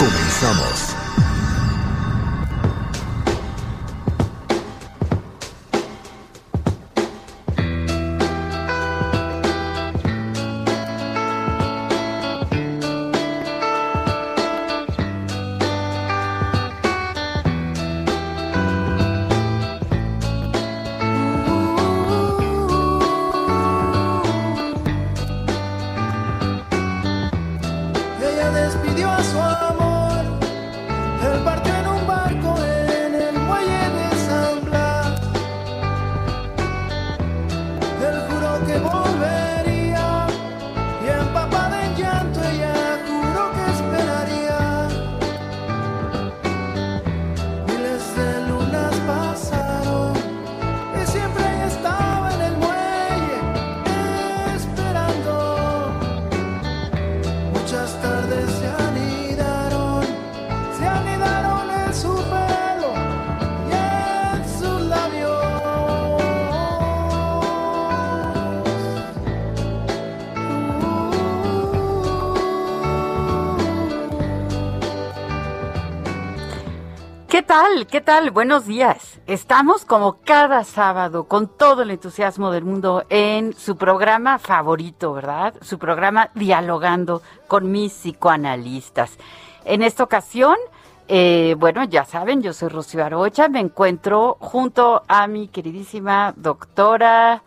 Comenzamos. ¿Qué tal? Buenos días. Estamos como cada sábado con todo el entusiasmo del mundo en su programa favorito, ¿verdad? Su programa Dialogando con mis psicoanalistas. En esta ocasión, eh, bueno, ya saben, yo soy Rocío Arocha, me encuentro junto a mi queridísima doctora.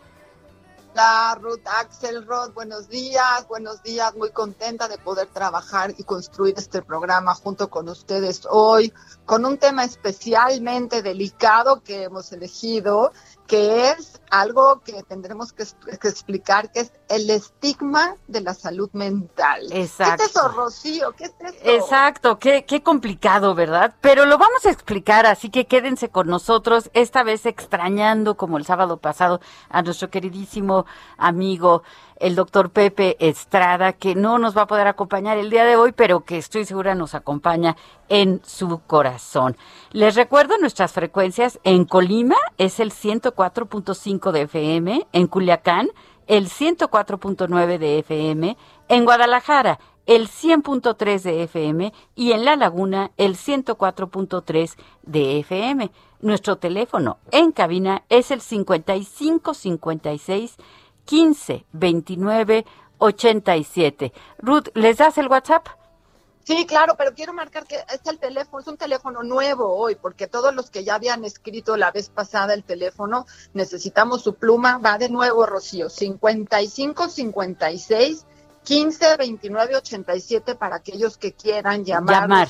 Hola, Ruth Axelrod, buenos días, buenos días, muy contenta de poder trabajar y construir este programa junto con ustedes hoy, con un tema especialmente delicado que hemos elegido, que es algo que tendremos que, que explicar, que es el estigma de la salud mental. Exacto. ¿Qué es eso, Rocío? ¿Qué es eso? Exacto, qué, qué complicado, ¿verdad? Pero lo vamos a explicar, así que quédense con nosotros, esta vez extrañando, como el sábado pasado, a nuestro queridísimo amigo, el doctor Pepe Estrada, que no nos va a poder acompañar el día de hoy, pero que estoy segura nos acompaña en su corazón. Les recuerdo nuestras frecuencias en Colima es el 104.5 de FM, en Culiacán el 104.9 de FM, en Guadalajara el 100.3 de FM y en La Laguna el 104.3 de FM. Nuestro teléfono en cabina es el 55 56 15 29 87. Ruth, ¿les das el WhatsApp? Sí, claro, pero quiero marcar que es el teléfono, es un teléfono nuevo hoy, porque todos los que ya habían escrito la vez pasada el teléfono, necesitamos su pluma, va de nuevo, Rocío, 55 56 15 29 87 para aquellos que quieran llamar. Llamar.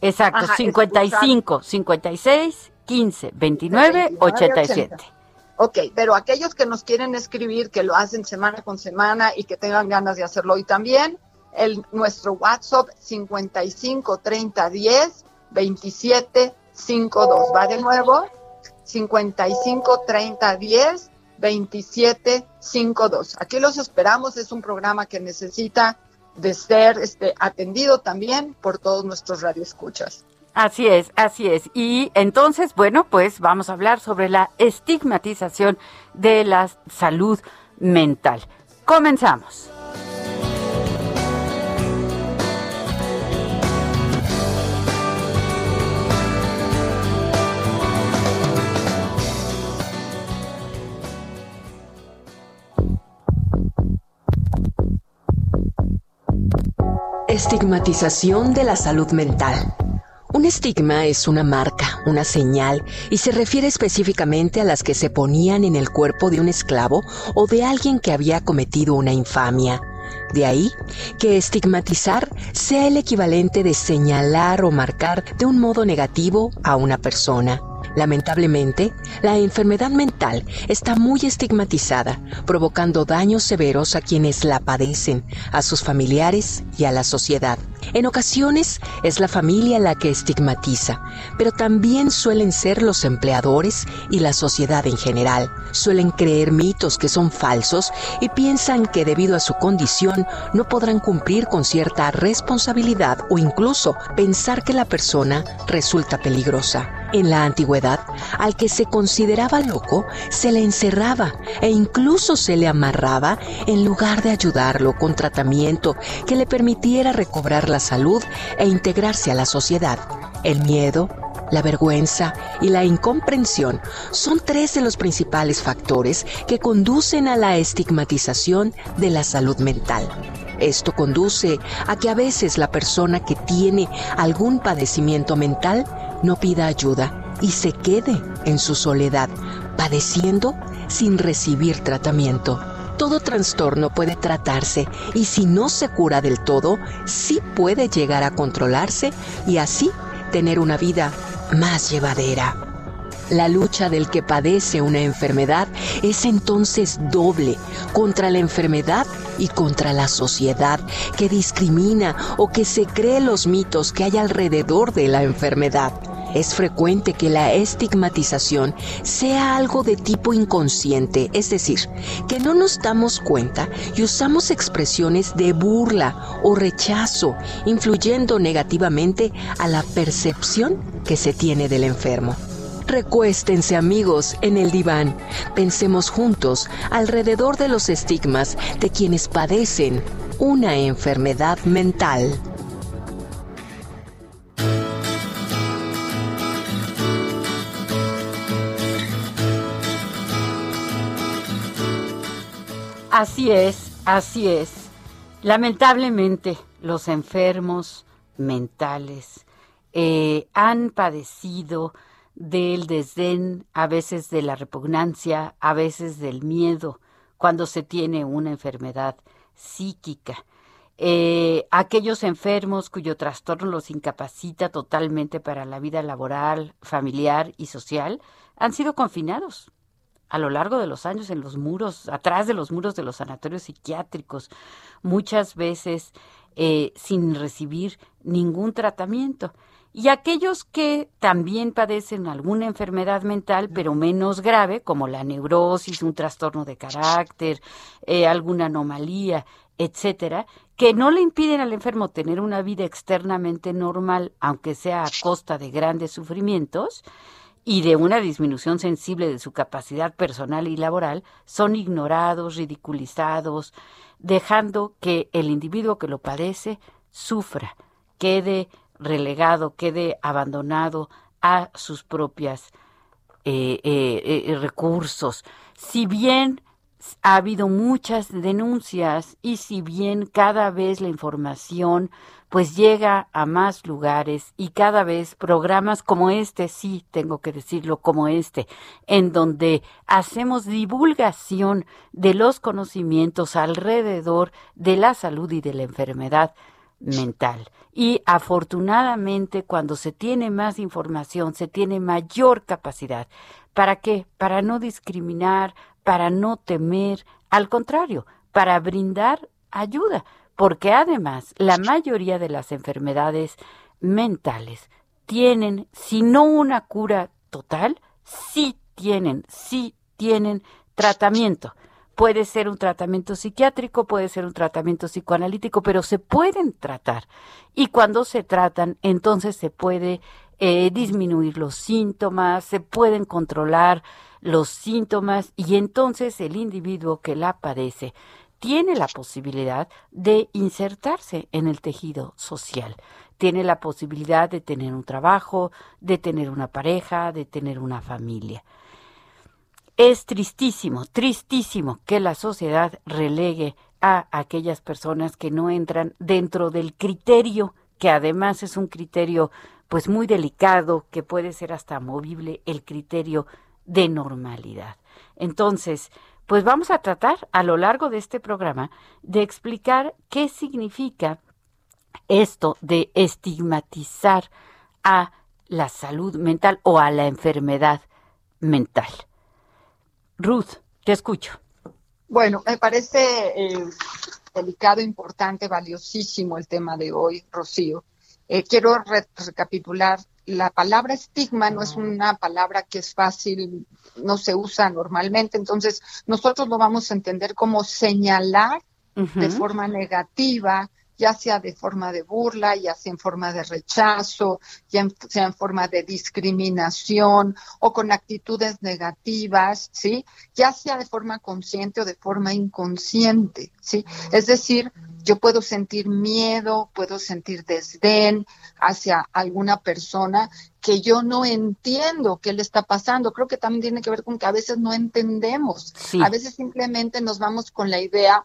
Exacto, Ajá, 55 56 15 29 87. Ok, pero aquellos que nos quieren escribir, que lo hacen semana con semana y que tengan ganas de hacerlo hoy también, el, nuestro WhatsApp 55 30 10 27 52. Va de nuevo, 55 30 10 27 52. Aquí los esperamos, es un programa que necesita de ser este, atendido también por todos nuestros radioescuchas. Así es, así es. Y entonces, bueno, pues vamos a hablar sobre la estigmatización de la salud mental. Comenzamos. Estigmatización de la salud mental. Un estigma es una marca, una señal, y se refiere específicamente a las que se ponían en el cuerpo de un esclavo o de alguien que había cometido una infamia. De ahí que estigmatizar sea el equivalente de señalar o marcar de un modo negativo a una persona. Lamentablemente, la enfermedad mental está muy estigmatizada, provocando daños severos a quienes la padecen, a sus familiares y a la sociedad. En ocasiones es la familia la que estigmatiza, pero también suelen ser los empleadores y la sociedad en general. Suelen creer mitos que son falsos y piensan que debido a su condición no podrán cumplir con cierta responsabilidad o incluso pensar que la persona resulta peligrosa. En la antigüedad, al que se consideraba loco, se le encerraba e incluso se le amarraba en lugar de ayudarlo con tratamiento que le permitiera recobrar la salud e integrarse a la sociedad. El miedo, la vergüenza y la incomprensión son tres de los principales factores que conducen a la estigmatización de la salud mental. Esto conduce a que a veces la persona que tiene algún padecimiento mental no pida ayuda y se quede en su soledad, padeciendo sin recibir tratamiento. Todo trastorno puede tratarse y si no se cura del todo, sí puede llegar a controlarse y así tener una vida más llevadera. La lucha del que padece una enfermedad es entonces doble contra la enfermedad y contra la sociedad que discrimina o que se cree los mitos que hay alrededor de la enfermedad. Es frecuente que la estigmatización sea algo de tipo inconsciente, es decir, que no nos damos cuenta y usamos expresiones de burla o rechazo, influyendo negativamente a la percepción que se tiene del enfermo. Recuéstense amigos en el diván. Pensemos juntos alrededor de los estigmas de quienes padecen una enfermedad mental. Así es, así es. Lamentablemente, los enfermos mentales eh, han padecido del desdén, a veces de la repugnancia, a veces del miedo, cuando se tiene una enfermedad psíquica. Eh, aquellos enfermos cuyo trastorno los incapacita totalmente para la vida laboral, familiar y social, han sido confinados a lo largo de los años en los muros, atrás de los muros de los sanatorios psiquiátricos, muchas veces eh, sin recibir ningún tratamiento. Y aquellos que también padecen alguna enfermedad mental, pero menos grave, como la neurosis, un trastorno de carácter, eh, alguna anomalía, etcétera, que no le impiden al enfermo tener una vida externamente normal, aunque sea a costa de grandes sufrimientos, y de una disminución sensible de su capacidad personal y laboral son ignorados, ridiculizados, dejando que el individuo que lo padece sufra, quede relegado, quede abandonado a sus propias eh, eh, eh, recursos. Si bien ha habido muchas denuncias y si bien cada vez la información pues llega a más lugares y cada vez programas como este, sí, tengo que decirlo, como este, en donde hacemos divulgación de los conocimientos alrededor de la salud y de la enfermedad mental. Y afortunadamente cuando se tiene más información, se tiene mayor capacidad. ¿Para qué? Para no discriminar, para no temer, al contrario, para brindar ayuda, porque además la mayoría de las enfermedades mentales tienen, si no una cura total, sí tienen, sí tienen tratamiento. Puede ser un tratamiento psiquiátrico, puede ser un tratamiento psicoanalítico, pero se pueden tratar. Y cuando se tratan, entonces se puede eh, disminuir los síntomas, se pueden controlar los síntomas y entonces el individuo que la padece tiene la posibilidad de insertarse en el tejido social, tiene la posibilidad de tener un trabajo, de tener una pareja, de tener una familia. Es tristísimo, tristísimo que la sociedad relegue a aquellas personas que no entran dentro del criterio, que además es un criterio pues muy delicado, que puede ser hasta movible, el criterio de normalidad. Entonces, pues vamos a tratar a lo largo de este programa de explicar qué significa esto de estigmatizar a la salud mental o a la enfermedad mental. Ruth, te escucho. Bueno, me parece eh, delicado, importante, valiosísimo el tema de hoy, Rocío. Eh, quiero recapitular. La palabra estigma no es una palabra que es fácil, no se usa normalmente, entonces nosotros lo vamos a entender como señalar de forma negativa ya sea de forma de burla, ya sea en forma de rechazo, ya sea en forma de discriminación o con actitudes negativas, ¿sí? Ya sea de forma consciente o de forma inconsciente, ¿sí? Es decir, yo puedo sentir miedo, puedo sentir desdén hacia alguna persona que yo no entiendo qué le está pasando. Creo que también tiene que ver con que a veces no entendemos. A veces simplemente nos vamos con la idea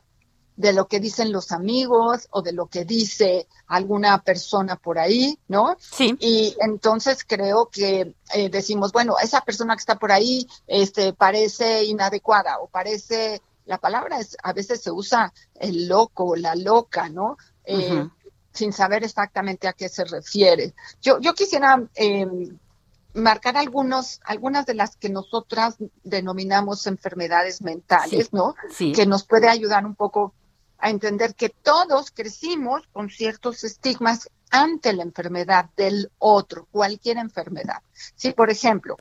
de lo que dicen los amigos o de lo que dice alguna persona por ahí, ¿no? Sí. Y entonces creo que eh, decimos, bueno, esa persona que está por ahí este, parece inadecuada o parece, la palabra es, a veces se usa el loco, la loca, ¿no? Eh, sin saber exactamente a qué se refiere. Yo, yo quisiera eh, marcar algunos, algunas de las que nosotras denominamos enfermedades mentales, ¿no? Sí. Que nos puede ayudar un poco a entender que todos crecimos con ciertos estigmas ante la enfermedad del otro, cualquier enfermedad. Sí, por ejemplo,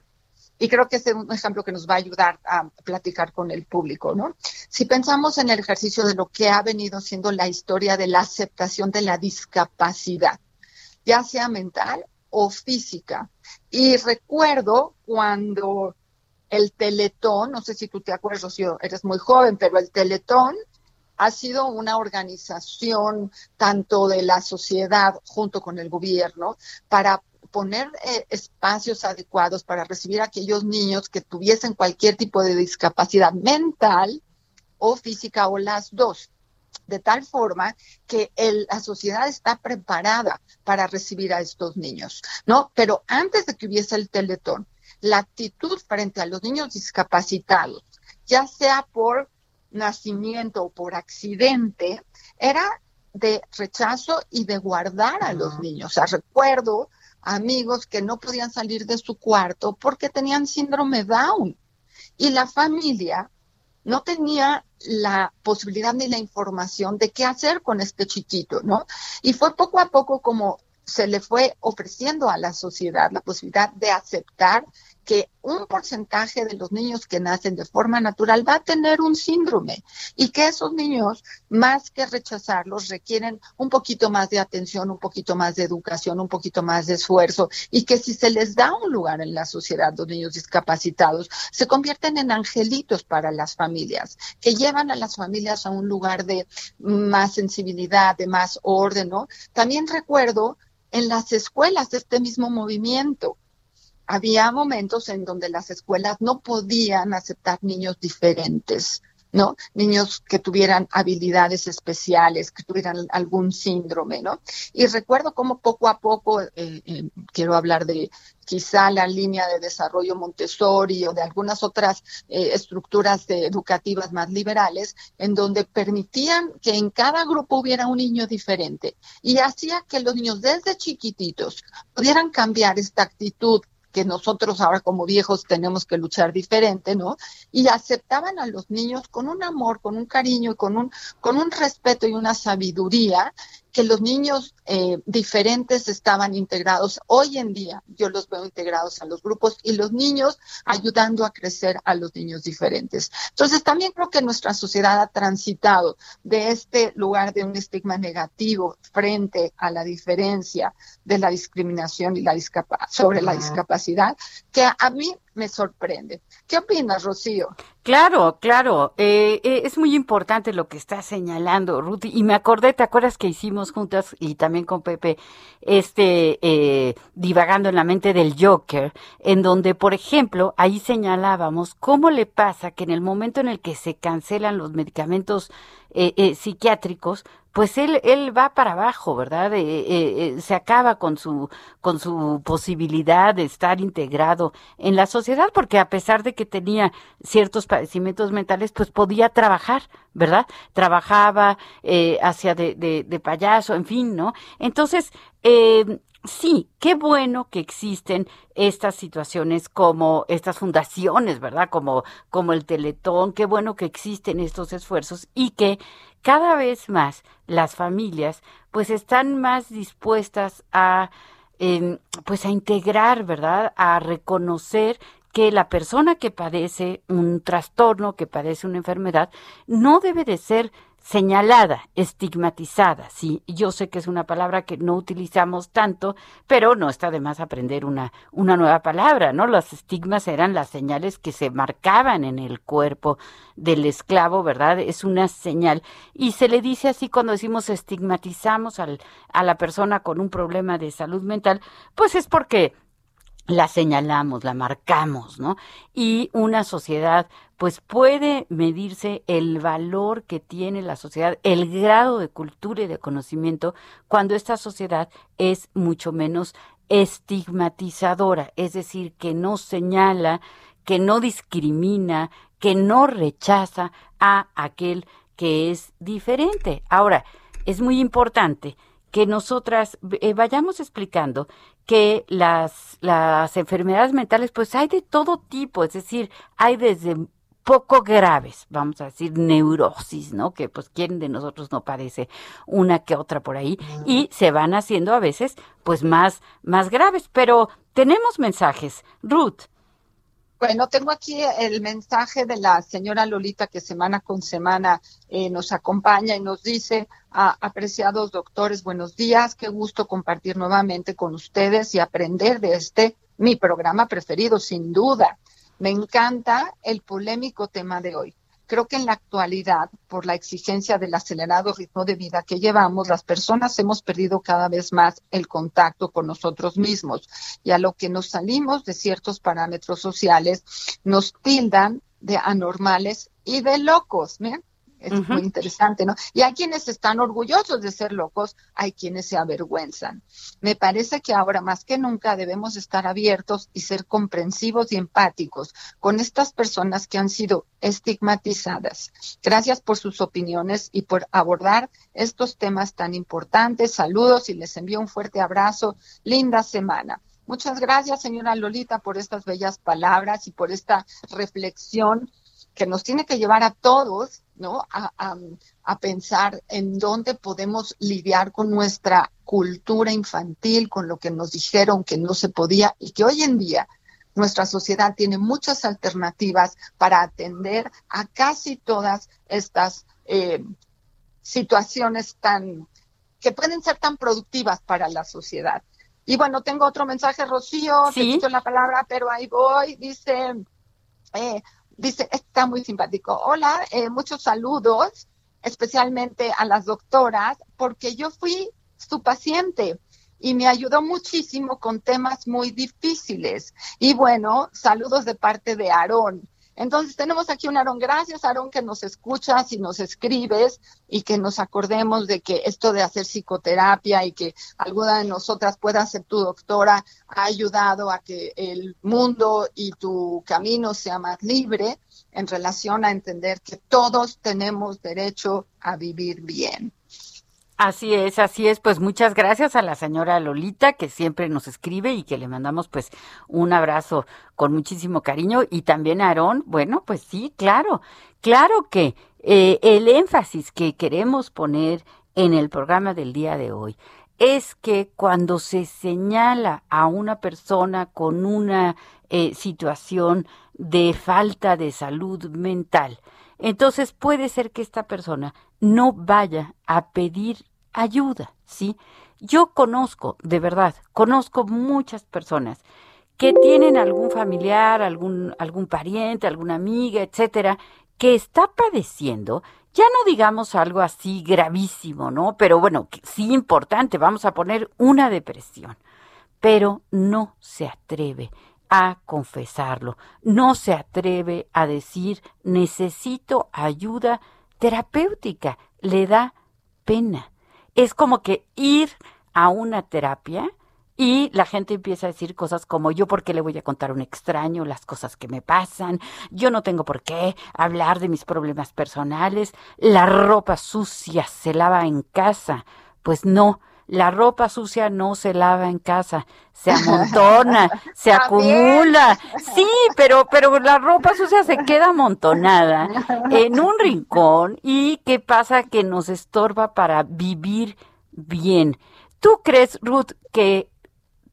y creo que es un ejemplo que nos va a ayudar a platicar con el público, ¿no? Si pensamos en el ejercicio de lo que ha venido siendo la historia de la aceptación de la discapacidad, ya sea mental o física. Y recuerdo cuando el Teletón, no sé si tú te acuerdas, Rocío, eres muy joven, pero el Teletón ha sido una organización tanto de la sociedad junto con el gobierno para poner eh, espacios adecuados para recibir a aquellos niños que tuviesen cualquier tipo de discapacidad mental o física o las dos de tal forma que la sociedad está preparada para recibir a estos niños, ¿no? Pero antes de que hubiese el teletón, la actitud frente a los niños discapacitados, ya sea por nacimiento o por accidente, era de rechazo y de guardar a los niños. O sea, recuerdo amigos que no podían salir de su cuarto porque tenían síndrome Down y la familia no tenía la posibilidad ni la información de qué hacer con este chiquito, ¿no? Y fue poco a poco como se le fue ofreciendo a la sociedad la posibilidad de aceptar que un porcentaje de los niños que nacen de forma natural va a tener un síndrome y que esos niños, más que rechazarlos, requieren un poquito más de atención, un poquito más de educación, un poquito más de esfuerzo y que si se les da un lugar en la sociedad, los niños discapacitados, se convierten en angelitos para las familias, que llevan a las familias a un lugar de más sensibilidad, de más orden. También recuerdo en las escuelas este mismo movimiento había momentos en donde las escuelas no podían aceptar niños diferentes, ¿no? Niños que tuvieran habilidades especiales, que tuvieran algún síndrome, ¿no? Y recuerdo cómo poco a poco, eh, eh, quiero hablar de quizá la línea de desarrollo Montessori o de algunas otras eh, estructuras educativas más liberales, en donde permitían que en cada grupo hubiera un niño diferente y hacía que los niños desde chiquititos pudieran cambiar esta actitud que nosotros ahora como viejos tenemos que luchar diferente, ¿no? Y aceptaban a los niños con un amor, con un cariño y con un, con un respeto y una sabiduría que los niños eh, diferentes estaban integrados. Hoy en día yo los veo integrados a los grupos y los niños ayudando a crecer a los niños diferentes. Entonces también creo que nuestra sociedad ha transitado de este lugar de un estigma negativo frente a la diferencia de la discriminación y la sobre la discapacidad, que a mí me sorprende. ¿Qué opinas, Rocío? Claro, claro. Eh, eh, es muy importante lo que está señalando, Ruth. Y me acordé, ¿te acuerdas que hicimos juntas y también con Pepe, este, eh, divagando en la mente del Joker, en donde, por ejemplo, ahí señalábamos cómo le pasa que en el momento en el que se cancelan los medicamentos eh, eh, psiquiátricos, pues él, él va para abajo, ¿verdad? se acaba con su, con su posibilidad de estar integrado en la sociedad, porque a pesar de que tenía ciertos padecimientos mentales, pues podía trabajar, ¿verdad? Trabajaba, hacia de, de, de, payaso, en fin, ¿no? Entonces, eh, sí, qué bueno que existen estas situaciones como estas fundaciones, ¿verdad? Como, como el Teletón, qué bueno que existen estos esfuerzos y que cada vez más las familias pues están más dispuestas a em, pues a integrar, ¿verdad? A reconocer que la persona que padece un trastorno, que padece una enfermedad, no debe de ser señalada, estigmatizada, sí, yo sé que es una palabra que no utilizamos tanto, pero no está de más aprender una, una nueva palabra, ¿no? Los estigmas eran las señales que se marcaban en el cuerpo del esclavo, ¿verdad? Es una señal. Y se le dice así cuando decimos estigmatizamos al, a la persona con un problema de salud mental, pues es porque la señalamos, la marcamos, ¿no? Y una sociedad, pues puede medirse el valor que tiene la sociedad, el grado de cultura y de conocimiento, cuando esta sociedad es mucho menos estigmatizadora, es decir, que no señala, que no discrimina, que no rechaza a aquel que es diferente. Ahora, es muy importante que nosotras eh, vayamos explicando que las, las enfermedades mentales, pues hay de todo tipo, es decir, hay desde poco graves, vamos a decir, neurosis, ¿no? Que pues quién de nosotros no padece una que otra por ahí y se van haciendo a veces pues más, más graves, pero tenemos mensajes. Ruth. Bueno, tengo aquí el mensaje de la señora Lolita que semana con semana eh, nos acompaña y nos dice, ah, apreciados doctores, buenos días, qué gusto compartir nuevamente con ustedes y aprender de este, mi programa preferido, sin duda. Me encanta el polémico tema de hoy. Creo que en la actualidad, por la exigencia del acelerado ritmo de vida que llevamos, las personas hemos perdido cada vez más el contacto con nosotros mismos y a lo que nos salimos de ciertos parámetros sociales nos tildan de anormales y de locos. ¿bien? Es muy interesante, ¿no? Y hay quienes están orgullosos de ser locos, hay quienes se avergüenzan. Me parece que ahora más que nunca debemos estar abiertos y ser comprensivos y empáticos con estas personas que han sido estigmatizadas. Gracias por sus opiniones y por abordar estos temas tan importantes. Saludos y les envío un fuerte abrazo. Linda semana. Muchas gracias, señora Lolita, por estas bellas palabras y por esta reflexión que nos tiene que llevar a todos, ¿no? A, a, pensar en dónde podemos lidiar con nuestra cultura infantil, con lo que nos dijeron que no se podía y que hoy en día nuestra sociedad tiene muchas alternativas para atender a casi todas estas eh, situaciones tan que pueden ser tan productivas para la sociedad. Y bueno, tengo otro mensaje, Rocío, ¿Sí? te la palabra, pero ahí voy, dice, eh, dice, está muy simpático. Hola, eh, muchos saludos, especialmente a las doctoras, porque yo fui su paciente y me ayudó muchísimo con temas muy difíciles. Y bueno, saludos de parte de Aarón. Entonces tenemos aquí un Aarón. Gracias, Aarón, que nos escuchas y nos escribes y que nos acordemos de que esto de hacer psicoterapia y que alguna de nosotras pueda ser tu doctora ha ayudado a que el mundo y tu camino sea más libre en relación a entender que todos tenemos derecho a vivir bien. Así es, así es. Pues muchas gracias a la señora Lolita que siempre nos escribe y que le mandamos pues un abrazo con muchísimo cariño y también a Aarón. Bueno, pues sí, claro, claro que eh, el énfasis que queremos poner en el programa del día de hoy es que cuando se señala a una persona con una eh, situación de falta de salud mental, entonces puede ser que esta persona no vaya a pedir ayuda, ¿sí? Yo conozco, de verdad, conozco muchas personas que tienen algún familiar, algún, algún pariente, alguna amiga, etcétera, que está padeciendo, ya no digamos algo así gravísimo, ¿no? Pero bueno, sí importante, vamos a poner una depresión, pero no se atreve a confesarlo, no se atreve a decir necesito ayuda terapéutica le da pena. Es como que ir a una terapia y la gente empieza a decir cosas como yo por qué le voy a contar a un extraño las cosas que me pasan, yo no tengo por qué hablar de mis problemas personales, la ropa sucia se lava en casa. Pues no, la ropa sucia no se lava en casa, se amontona, se acumula. Sí, pero, pero la ropa sucia se queda amontonada en un rincón y ¿qué pasa? Que nos estorba para vivir bien. ¿Tú crees, Ruth, que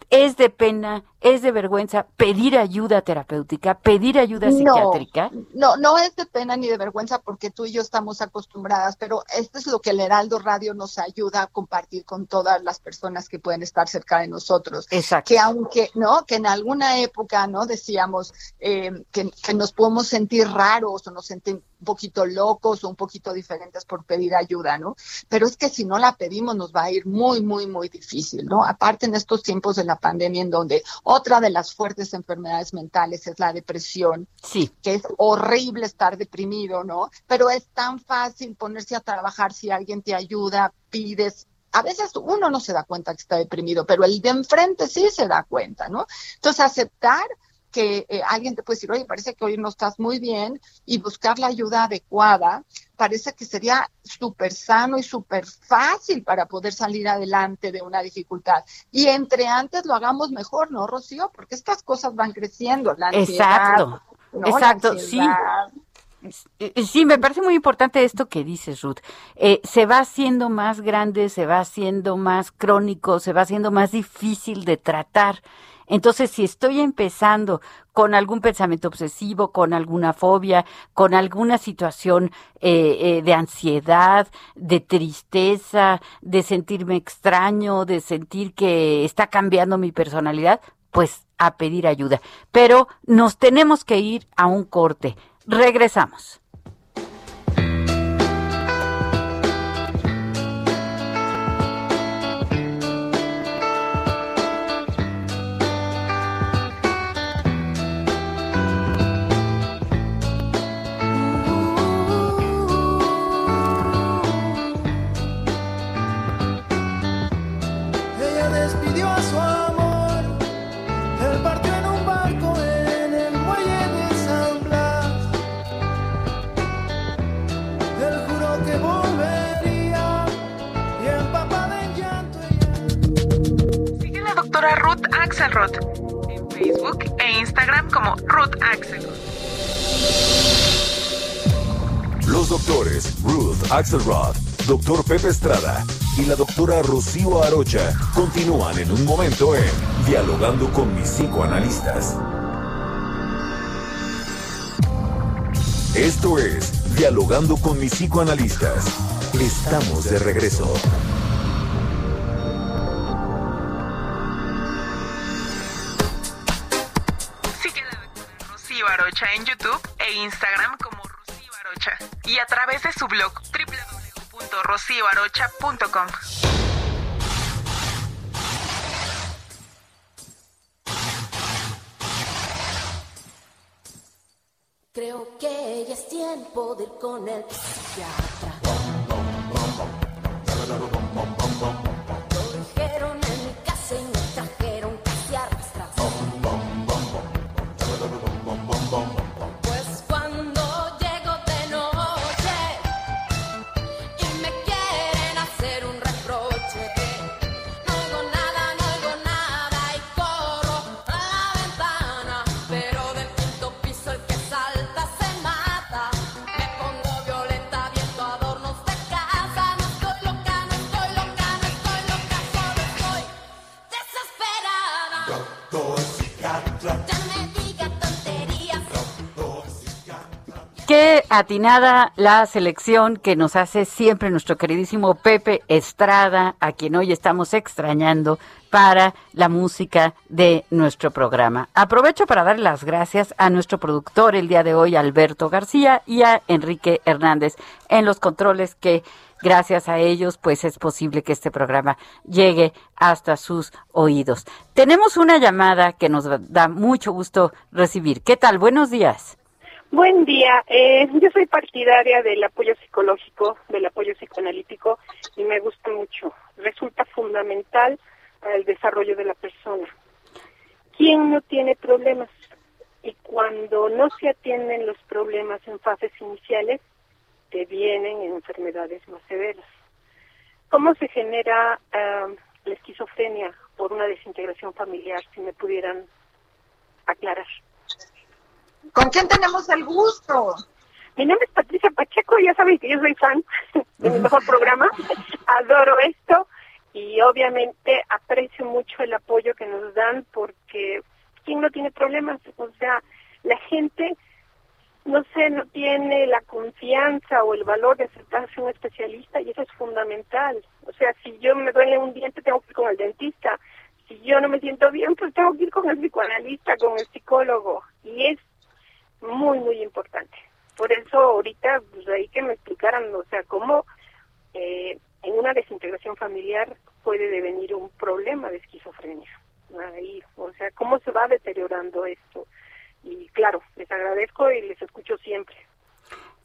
es de pena, es de vergüenza pedir ayuda terapéutica, pedir ayuda psiquiátrica? No, no es de pena ni de vergüenza porque tú y yo estamos acostumbradas, pero esto es lo que el Heraldo Radio nos ayuda a compartir con todas las personas que pueden estar cerca de nosotros. Exacto. Que aunque, ¿no? Que en alguna época, ¿no? Decíamos eh, que, que nos podemos sentir raros o nos sentimos un poquito locos o un poquito diferentes por pedir ayuda, ¿no? Pero es que si no la pedimos nos va a ir muy, muy, muy difícil, ¿no? Aparte en estos tiempos de la pandemia en donde otra de las fuertes enfermedades mentales es la depresión, Sí. que es horrible estar deprimido, ¿no? Pero es tan fácil ponerse a trabajar si alguien te ayuda, pides. A veces uno no se da cuenta que está deprimido, pero el de enfrente sí se da cuenta, ¿no? Entonces, aceptar que eh, alguien te puede decir, oye, parece que hoy no estás muy bien y buscar la ayuda adecuada, parece que sería súper sano y súper fácil para poder salir adelante de una dificultad. Y entre antes lo hagamos mejor, ¿no, Rocío? Porque estas cosas van creciendo, la ansiedad. Exacto, exacto, sí. ansiedad. Eh, Sí, me parece muy importante esto que dices, Ruth. Eh, se va haciendo más grande, se va haciendo más crónico, se va haciendo más difícil de tratar. Entonces, si estoy empezando con algún pensamiento obsesivo, con alguna fobia, con alguna situación eh, eh, de ansiedad, de tristeza, de sentirme extraño, de sentir que está cambiando mi personalidad, pues a pedir ayuda. Pero nos tenemos que ir a un corte. Regresamos. Ruth Axelrod en Facebook e Instagram como Ruth Axelrod. Los doctores Ruth Axelrod, doctor Pepe Estrada y la doctora Rocío Arocha continúan en un momento en Dialogando con mis psicoanalistas. Esto es Dialogando con mis psicoanalistas. Estamos de regreso. En YouTube e Instagram como Rocío Arocha y a través de su blog www.rocioarocha.com. Creo que ya es tiempo de ir con el psiquiatra. Atinada la selección que nos hace siempre nuestro queridísimo Pepe Estrada, a quien hoy estamos extrañando para la música de nuestro programa. Aprovecho para dar las gracias a nuestro productor el día de hoy, Alberto García, y a Enrique Hernández en los controles que gracias a ellos pues es posible que este programa llegue hasta sus oídos. Tenemos una llamada que nos da mucho gusto recibir. ¿Qué tal? Buenos días. Buen día. Eh, yo soy partidaria del apoyo psicológico, del apoyo psicoanalítico y me gusta mucho. Resulta fundamental para el desarrollo de la persona. ¿Quién no tiene problemas? Y cuando no se atienden los problemas en fases iniciales, te vienen enfermedades más severas. ¿Cómo se genera ah, la esquizofrenia por una desintegración familiar? Si me pudieran aclarar. ¿Con quién tenemos el gusto? Mi nombre es Patricia Pacheco, ya saben que yo soy fan de mi mejor programa, adoro esto y obviamente aprecio mucho el apoyo que nos dan porque ¿quién no tiene problemas? O sea, la gente, no sé, no tiene la confianza o el valor de acercarse a un especialista y eso es fundamental. O sea, si yo me duele un diente, tengo que ir con el dentista. Si yo no me siento bien, pues tengo que ir con el psicoanalista, con el psicólogo. Y es muy, muy importante. Por eso ahorita, pues ahí que me explicaran, o sea, cómo eh, en una desintegración familiar puede devenir un problema de esquizofrenia. Ahí, o sea, cómo se va deteriorando esto. Y claro, les agradezco y les escucho siempre.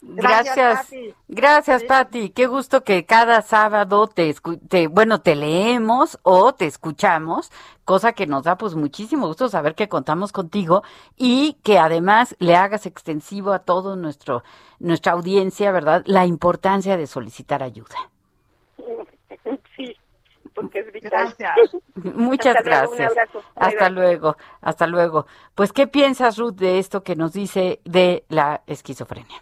Gracias, Gracias, Pati. gracias, Pati. Qué gusto que cada sábado te, escu- te, bueno, te leemos o te escuchamos, cosa que nos da pues muchísimo gusto saber que contamos contigo y que además le hagas extensivo a todo nuestro nuestra audiencia, ¿verdad? La importancia de solicitar ayuda. Sí, porque es vital. Gracias. Muchas Hasta luego, un gracias. Hasta bye. luego, hasta luego. Pues, ¿qué piensas, Ruth, de esto que nos dice de la esquizofrenia?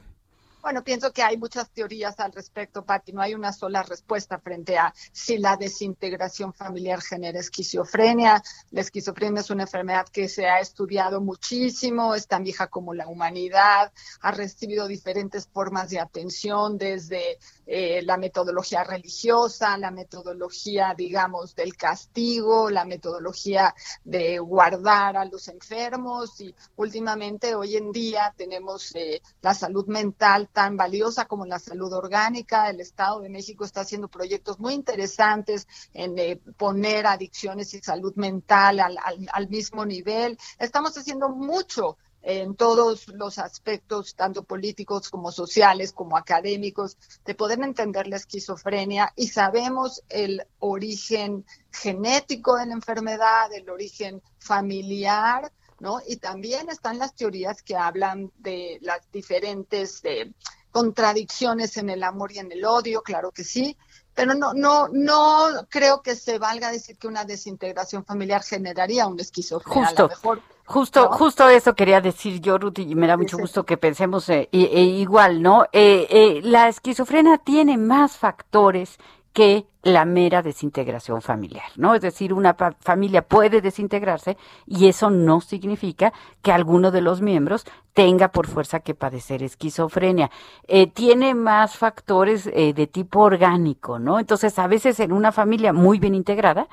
Bueno, pienso que hay muchas teorías al respecto, Pati. No hay una sola respuesta frente a si la desintegración familiar genera esquizofrenia. La esquizofrenia es una enfermedad que se ha estudiado muchísimo, es tan vieja como la humanidad, ha recibido diferentes formas de atención, desde eh, la metodología religiosa, la metodología, digamos, del castigo, la metodología de guardar a los enfermos y últimamente hoy en día tenemos eh, la salud mental tan valiosa como la salud orgánica. El Estado de México está haciendo proyectos muy interesantes en eh, poner adicciones y salud mental al, mismo nivel. Estamos haciendo mucho en todos los aspectos, tanto políticos como sociales, como académicos, de poder entender la esquizofrenia y sabemos el origen genético de la enfermedad, el origen familiar, ¿no? Y también están las teorías que hablan de las diferentes eh, contradicciones en el amor y en el odio, claro que sí, pero no, no, no creo que se valga decir que una desintegración familiar generaría una esquizofrenia. A lo mejor Justo, ¿no? justo eso quería decir yo, Ruth, y me da mucho gusto que pensemos eh, e igual, ¿no? Eh, eh, la esquizofrenia tiene más factores que la mera desintegración familiar, ¿no? Es decir, una familia puede desintegrarse y eso no significa que alguno de los miembros tenga por fuerza que padecer esquizofrenia. Eh, tiene más factores eh, de tipo orgánico, ¿no? Entonces, a veces en una familia muy bien integrada,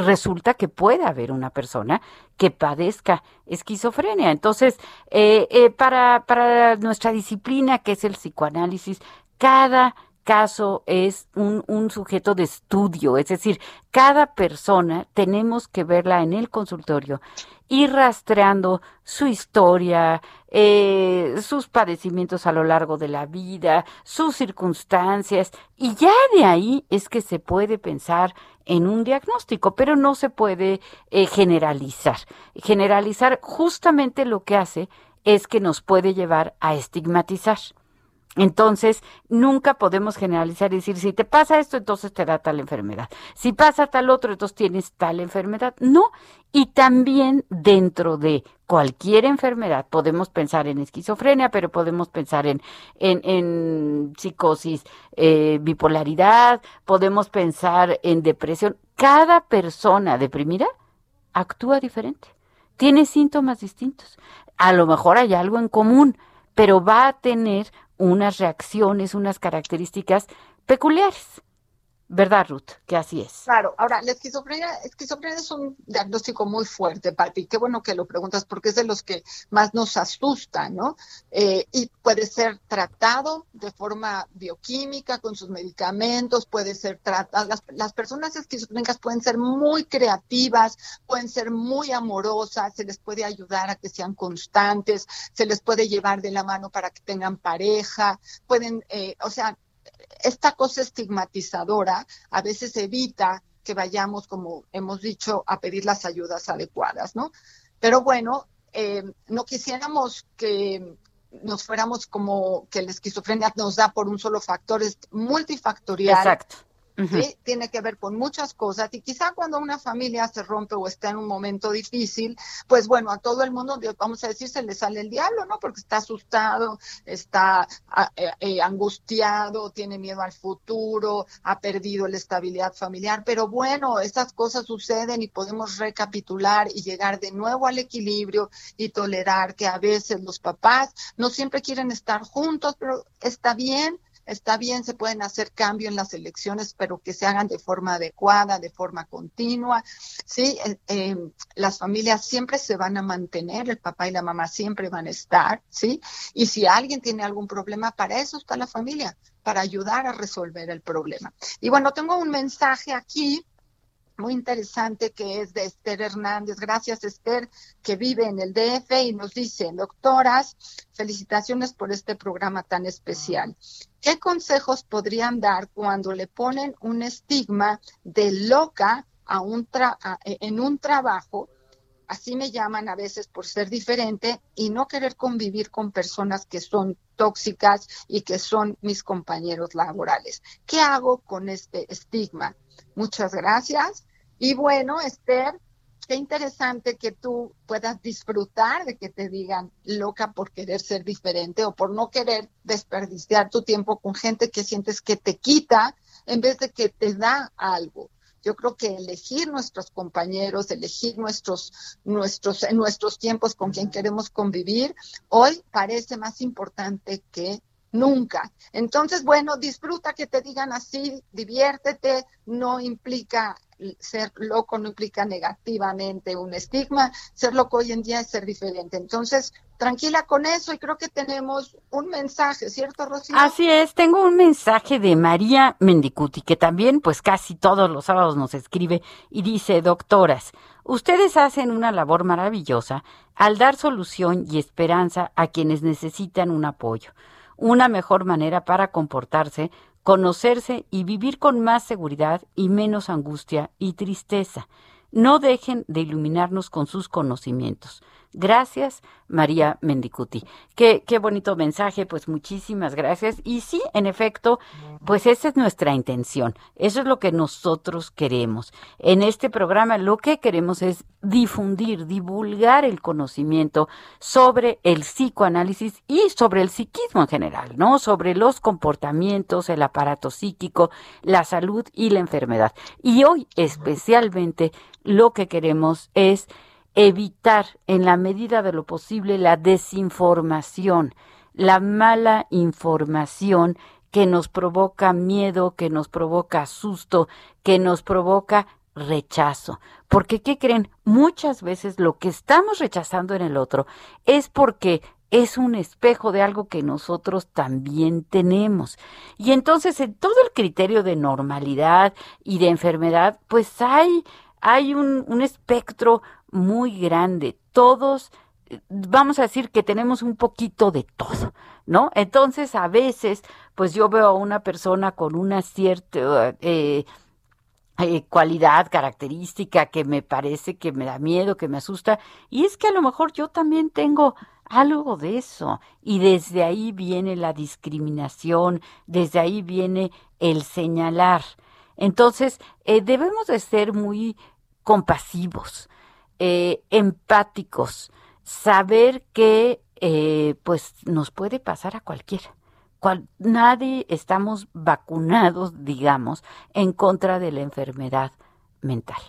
resulta que puede haber una persona que padezca esquizofrenia. Entonces, eh, eh, para, para nuestra disciplina, que es el psicoanálisis, cada caso es un, un sujeto de estudio, es decir, cada persona tenemos que verla en el consultorio, ir rastreando su historia, eh, sus padecimientos a lo largo de la vida, sus circunstancias, y ya de ahí es que se puede pensar en un diagnóstico, pero no se puede eh, generalizar. Generalizar justamente lo que hace es que nos puede llevar a estigmatizar. Entonces, nunca podemos generalizar y decir, si te pasa esto, entonces te da tal enfermedad. Si pasa tal otro, entonces tienes tal enfermedad. No. Y también dentro de cualquier enfermedad podemos pensar en esquizofrenia, pero podemos pensar en, en, en psicosis, eh, bipolaridad, podemos pensar en depresión. Cada persona deprimida actúa diferente, tiene síntomas distintos. A lo mejor hay algo en común, pero va a tener unas reacciones, unas características peculiares. ¿Verdad, Ruth? Que así es. Claro, ahora la esquizofrenia, esquizofrenia es un diagnóstico muy fuerte, Papi. Qué bueno que lo preguntas porque es de los que más nos asusta, ¿no? Eh, y puede ser tratado de forma bioquímica con sus medicamentos, puede ser tratado. Las, las personas esquizofrénicas pueden ser muy creativas, pueden ser muy amorosas, se les puede ayudar a que sean constantes, se les puede llevar de la mano para que tengan pareja, pueden, eh, o sea, esta cosa estigmatizadora a veces evita que vayamos, como hemos dicho, a pedir las ayudas adecuadas, ¿no? Pero bueno, eh, no quisiéramos que nos fuéramos como que la esquizofrenia nos da por un solo factor, es multifactorial. Exacto. ¿Sí? Tiene que ver con muchas cosas y quizá cuando una familia se rompe o está en un momento difícil, pues bueno, a todo el mundo, vamos a decir, se le sale el diablo, ¿no? Porque está asustado, está ah, eh, eh, angustiado, tiene miedo al futuro, ha perdido la estabilidad familiar, pero bueno, estas cosas suceden y podemos recapitular y llegar de nuevo al equilibrio y tolerar que a veces los papás no siempre quieren estar juntos, pero está bien, está bien, se pueden hacer cambios en las elecciones, pero que se hagan de forma adecuada, de forma continua. Sí, Eh, eh, las familias siempre se van a mantener, el papá y la mamá siempre van a estar, sí. Y si alguien tiene algún problema, para eso está la familia, para ayudar a resolver el problema. Y bueno, tengo un mensaje aquí muy interesante que es de Esther Hernández. Gracias, Esther, que vive en el DF y nos dice, doctoras, felicitaciones por este programa tan especial. ¿Qué consejos podrían dar cuando le ponen un estigma de loca a- en un trabajo? Así me llaman a veces por ser diferente y no querer convivir con personas que son tóxicas y que son mis compañeros laborales. ¿Qué hago con este estigma? Muchas gracias. Y bueno, Esther, qué interesante que tú puedas disfrutar de que te digan loca por querer ser diferente o por no querer desperdiciar tu tiempo con gente que sientes que te quita en vez de que te da algo. Yo creo que elegir nuestros compañeros, elegir nuestros, nuestros, en nuestros tiempos con quien queremos convivir, hoy parece más importante que nunca. Entonces, bueno, disfruta que te digan así, diviértete, no implica ser loco, no implica negativamente un estigma, ser loco hoy en día es ser diferente. Entonces, tranquila con eso y creo que tenemos un mensaje, ¿cierto, Rocío? Así es, tengo un mensaje de María Mendicuti, que también pues casi todos los sábados nos escribe y dice, doctoras, ustedes hacen una labor maravillosa al dar solución y esperanza a quienes necesitan un apoyo, una mejor manera para comportarse, conocerse y vivir con más seguridad y menos angustia y tristeza. No dejen de iluminarnos con sus conocimientos. Gracias, María Mendicuti. Qué, qué bonito mensaje, pues muchísimas gracias. Y sí, en efecto, pues esa es nuestra intención. Eso es lo que nosotros queremos. En este programa lo que queremos es difundir, divulgar el conocimiento sobre el psicoanálisis y sobre el psiquismo en general, ¿no? Sobre los comportamientos, el aparato psíquico, la salud y la enfermedad. Y hoy especialmente lo que queremos es evitar en la medida de lo posible la desinformación, la mala información que nos provoca miedo, que nos provoca susto, que nos provoca rechazo. Porque, ¿qué creen? Muchas veces lo que estamos rechazando en el otro es porque es un espejo de algo que nosotros también tenemos. Y entonces, en todo el criterio de normalidad y de enfermedad, pues hay, hay un, un espectro muy grande. Todos, vamos a decir que tenemos un poquito de todo, ¿no? Entonces, a veces, pues yo veo a una persona con una cierta eh, eh, cualidad, característica que me parece que me da miedo, que me asusta, y es que a lo mejor yo también tengo algo de eso, y desde ahí viene la discriminación, desde ahí viene el señalar. Entonces, eh, debemos de ser muy compasivos, eh, empáticos, saber que eh, pues nos puede pasar a cualquiera. Cual, nadie estamos vacunados, digamos, en contra de la enfermedad mental.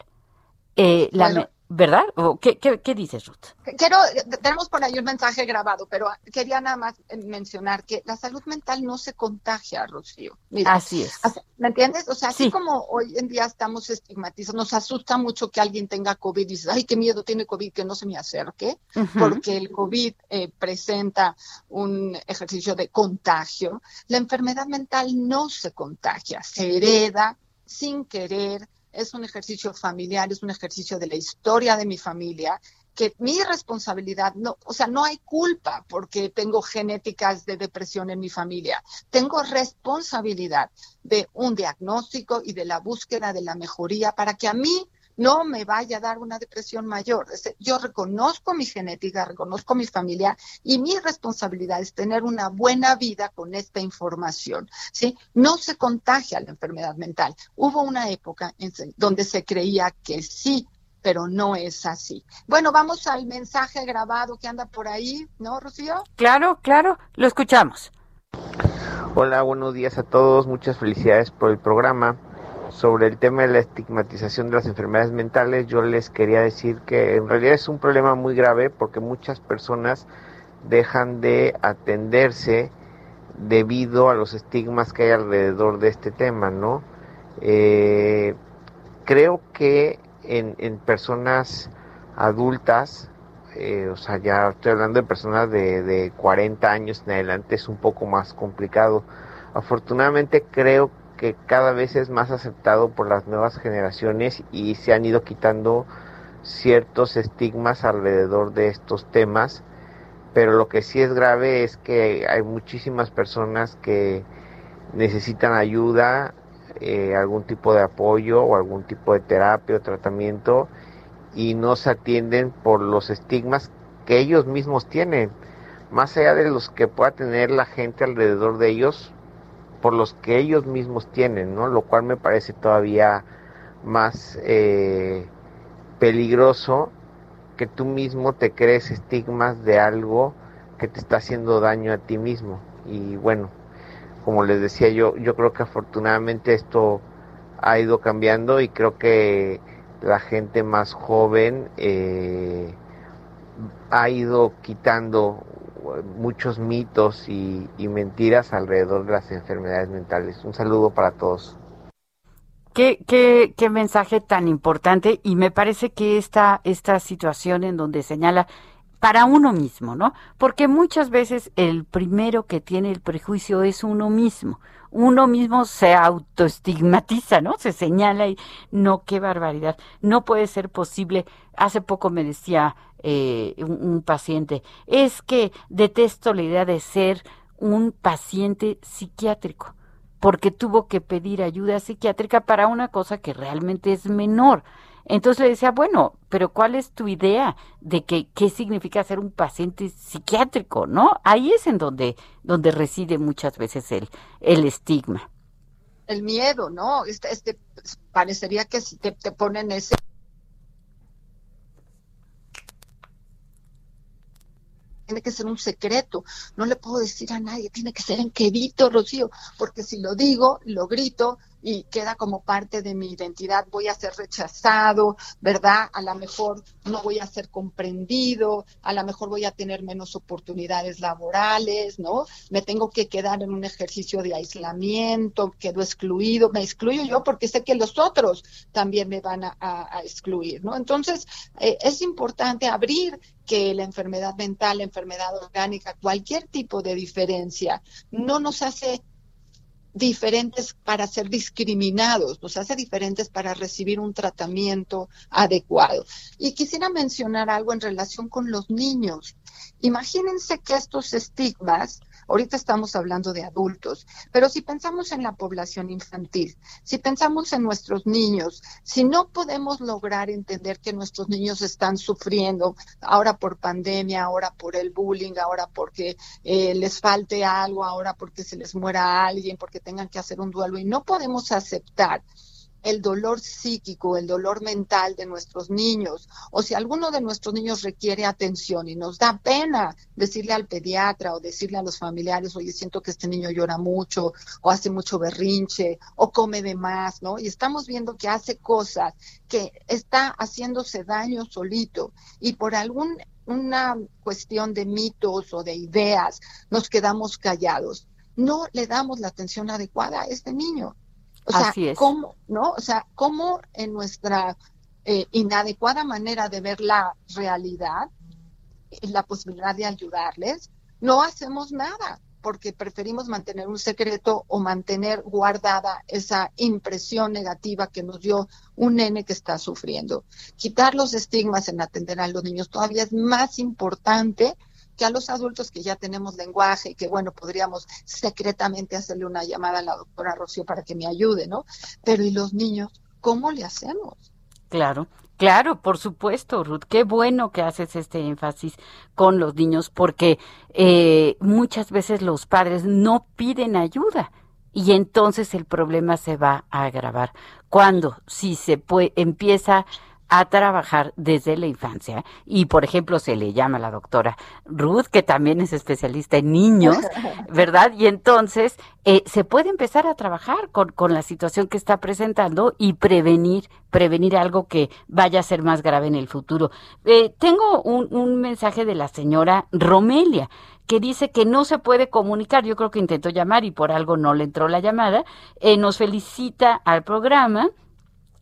Eh, la ¿verdad? ¿O qué, qué, qué dices, Ruth? Quiero, tenemos por ahí un mensaje grabado, pero quería nada más mencionar que la salud mental no se contagia, Rocío. Mira, Así es. ¿Me entiendes? O sea, así Sí. como hoy en día estamos estigmatizados, nos asusta mucho que alguien tenga COVID y dices, ay, qué miedo tiene COVID, que no se me acerque, porque el COVID eh, presenta un ejercicio de contagio. La enfermedad mental no se contagia, se hereda sin querer, es un ejercicio familiar, es un ejercicio de la historia de mi familia, que mi responsabilidad, no, o sea, no hay culpa porque tengo genéticas de depresión en mi familia. Tengo responsabilidad de un diagnóstico y de la búsqueda de la mejoría para que a mí no me vaya a dar una depresión mayor. Yo reconozco mi genética, reconozco mi familia y mi responsabilidad es tener una buena vida con esta información. ¿sí? No se contagia la enfermedad mental. Hubo una época en donde se creía que sí, pero no es así. Bueno, vamos al mensaje grabado que anda por ahí, ¿no, Rocío? Claro, claro, lo escuchamos. Hola, buenos días a todos. Muchas felicidades por el programa. Sobre el tema de la estigmatización de las enfermedades mentales, yo les quería decir que en realidad es un problema muy grave porque muchas personas dejan de atenderse debido a los estigmas que hay alrededor de este tema, ¿no? Eh, creo que en, en personas adultas, eh, o sea, ya estoy hablando de personas de, de 40 años en adelante, es un poco más complicado. Afortunadamente creo que cada vez es más aceptado por las nuevas generaciones y se han ido quitando ciertos estigmas alrededor de estos temas, pero lo que sí es grave es que hay muchísimas personas que necesitan ayuda, eh, algún tipo de apoyo o algún tipo de terapia o tratamiento y no se atienden por los estigmas que ellos mismos tienen, más allá de los que pueda tener la gente alrededor de ellos, por los que ellos mismos tienen, ¿no? Lo cual me parece todavía más eh, peligroso que tú mismo te crees estigmas de algo que te está haciendo daño a ti mismo. Y bueno, como les decía yo, yo creo que afortunadamente esto ha ido cambiando y creo que la gente más joven eh, ha ido quitando muchos mitos y, y mentiras alrededor de las enfermedades mentales. Un saludo para todos. Qué, qué, qué mensaje tan importante y me parece que esta, esta situación en donde señala para uno mismo, ¿no? Porque muchas veces el primero que tiene el prejuicio es uno mismo. Uno mismo se autoestigmatiza, ¿no? Se señala y no, qué barbaridad. No puede ser posible. Hace poco me decía eh, un, un paciente, es que detesto la idea de ser un paciente psiquiátrico porque tuvo que pedir ayuda psiquiátrica para una cosa que realmente es menor. Entonces le decía, bueno, pero ¿cuál es tu idea de que qué significa ser un paciente psiquiátrico, no? Ahí es en donde donde reside muchas veces el el estigma. El miedo, ¿no? Este, este parecería que si te, te ponen ese tiene que ser un secreto, no le puedo decir a nadie, tiene que ser en quedito, Rocío, porque si lo digo, lo grito y queda como parte de mi identidad, voy a ser rechazado, ¿verdad? A lo mejor no voy a ser comprendido, a lo mejor voy a tener menos oportunidades laborales, ¿no? Me tengo que quedar en un ejercicio de aislamiento, quedo excluido, me excluyo yo porque sé que los otros también me van a, excluir, ¿no? Entonces, eh, es importante abrir que la enfermedad mental, la enfermedad orgánica, cualquier tipo de diferencia, no nos hace diferentes para ser discriminados, nos hace diferentes para recibir un tratamiento adecuado. Y quisiera mencionar algo en relación con los niños. Imagínense que estos estigmas, ahorita estamos hablando de adultos, pero si pensamos en la población infantil, si pensamos en nuestros niños, si no podemos lograr entender que nuestros niños están sufriendo ahora por pandemia, ahora por el bullying, ahora porque eh, les falte algo, ahora porque se les muera alguien, porque tengan que hacer un duelo y no podemos aceptar el dolor psíquico, el dolor mental de nuestros niños, o si alguno de nuestros niños requiere atención y nos da pena decirle al pediatra o decirle a los familiares, oye, siento que este niño llora mucho, o hace mucho berrinche, o come de más, ¿no? Y estamos viendo que hace cosas que está haciéndose daño solito y por algún una cuestión de mitos o de ideas nos quedamos callados. No le damos la atención adecuada a este niño. O sea, Así es. ¿cómo, no? O sea, cómo en nuestra eh, inadecuada manera de ver la realidad, y la posibilidad de ayudarles, no hacemos nada porque preferimos mantener un secreto o mantener guardada esa impresión negativa que nos dio un nene que está sufriendo. Quitar los estigmas en atender a los niños todavía es más importante que a los adultos que ya tenemos lenguaje y que, bueno, podríamos secretamente hacerle una llamada a la doctora Rocío para que me ayude, ¿no? Pero ¿y los niños? ¿Cómo le hacemos? Claro, claro, por supuesto, Ruth. Qué bueno que haces este énfasis con los niños porque eh, muchas veces los padres no piden ayuda y entonces el problema se va a agravar. Cuando si se puede, empieza a trabajar desde la infancia y por ejemplo se le llama a la doctora Ruth que también es especialista en niños verdad y entonces eh, se puede empezar a trabajar con, con la situación que está presentando y prevenir prevenir algo que vaya a ser más grave en el futuro Eh, tengo un, un mensaje de la señora Romelia que dice que no se puede comunicar. Yo creo que intentó llamar y por algo no le entró la llamada. Eh, nos felicita al programa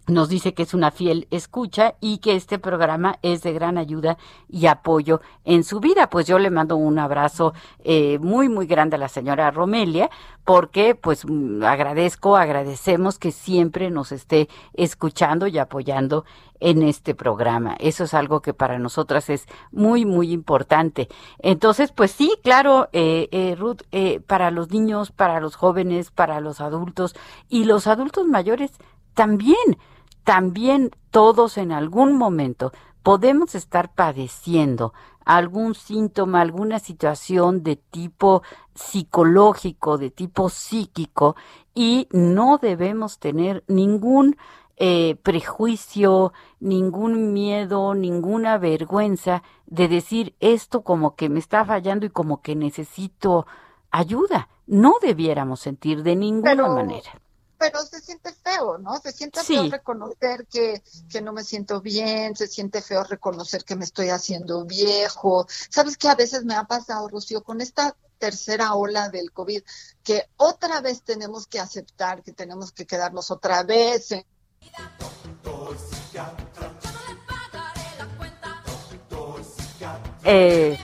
nos dice que es una fiel escucha y que este programa es de gran ayuda y apoyo en su vida. Pues yo le mando un abrazo eh, muy, muy grande a la señora Romelia, porque pues mm, agradezco, agradecemos que siempre nos esté escuchando y apoyando en este programa. Eso es algo que para nosotras es muy, muy importante. Entonces, pues sí, claro, eh, eh, Ruth, eh, para los niños, para los jóvenes, para los adultos y los adultos mayores también también todos en algún momento podemos estar padeciendo algún síntoma, alguna situación de tipo psicológico, de tipo psíquico, y no debemos tener ningún eh, prejuicio, ningún miedo, ninguna vergüenza de decir esto como que me está fallando y como que necesito ayuda. No debiéramos sentir de ninguna Pero- manera. Pero se siente feo, ¿no? Se siente Sí. feo reconocer que, que no me siento bien, se siente feo reconocer que me estoy haciendo viejo. ¿Sabes qué? A veces me ha pasado, Rocío, con esta tercera ola del COVID, que otra vez tenemos que aceptar que tenemos que quedarnos otra vez en Eh,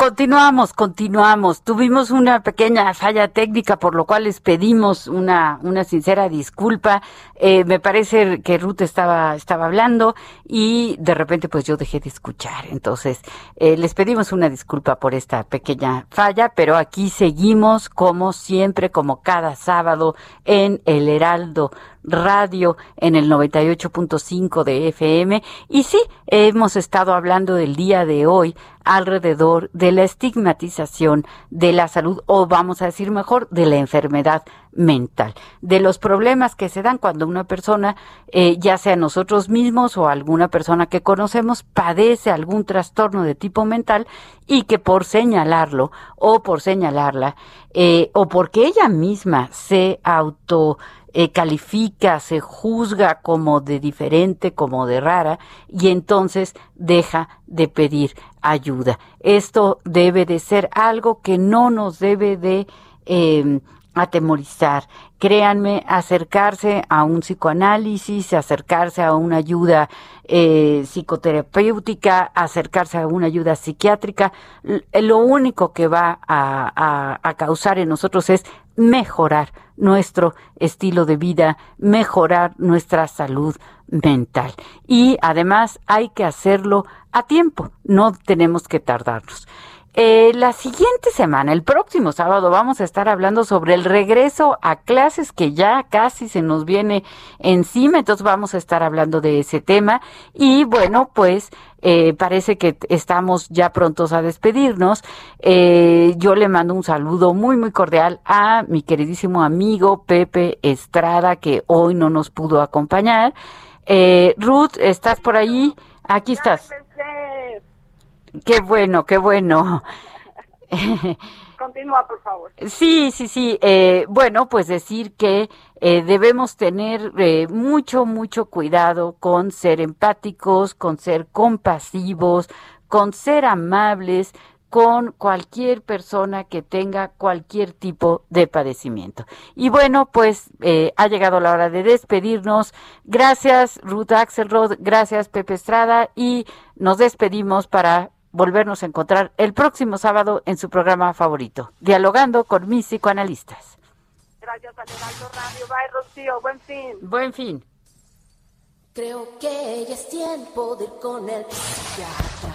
continuamos, continuamos. Tuvimos una pequeña falla técnica, por lo cual les pedimos una, una sincera disculpa. Eh, me parece que Ruth estaba, estaba hablando y de repente pues yo dejé de escuchar. Entonces, eh, les pedimos una disculpa por esta pequeña falla, pero aquí seguimos como siempre, como cada sábado en El Heraldo Radio en el 98.5 de FM. Y sí, hemos estado hablando del día de hoy alrededor de la estigmatización de la salud, o vamos a decir mejor, de la enfermedad mental, de los problemas que se dan cuando una persona, eh, ya sea nosotros mismos o alguna persona que conocemos, padece algún trastorno de tipo mental y que por señalarlo o por señalarla, eh, o porque ella misma se auto eh, califica, se juzga como de diferente, como de rara, y entonces deja de pedir ayuda. Esto debe de ser algo que no nos debe de eh, atemorizar. Créanme, acercarse a un psicoanálisis, acercarse a una ayuda eh, psicoterapéutica, acercarse a una ayuda psiquiátrica, lo único que va a, a- a causar en nosotros es mejorar nuestro estilo de vida, mejorar nuestra salud mental. Y además hay que hacerlo a tiempo, no tenemos que tardarnos. Eh, la siguiente semana, el próximo sábado, vamos a estar hablando sobre el regreso a clases que ya casi se nos viene encima, entonces vamos a estar hablando de ese tema y bueno, pues eh, parece que estamos ya prontos a despedirnos. Eh, yo le mando un saludo muy, muy cordial a mi queridísimo amigo Pepe Estrada, que hoy no nos pudo acompañar. Eh, Ruth, ¿estás por ahí? Aquí estás. Qué bueno, qué bueno. Continúa, por favor. Sí, sí, sí. Eh, bueno, pues decir que eh, debemos tener eh, mucho, mucho cuidado con ser empáticos, con ser compasivos, con ser amables con cualquier persona que tenga cualquier tipo de padecimiento. Y bueno, pues ha llegado la hora de despedirnos. Gracias Ruth Axelrod, gracias Pepe Estrada y nos despedimos para volvernos a encontrar el próximo sábado en su programa favorito, dialogando con mis psicoanalistas. Gracias al Radio. Bye, Rocío. Buen fin. Buen fin. Creo que ya es tiempo de ir con el psiquiatra.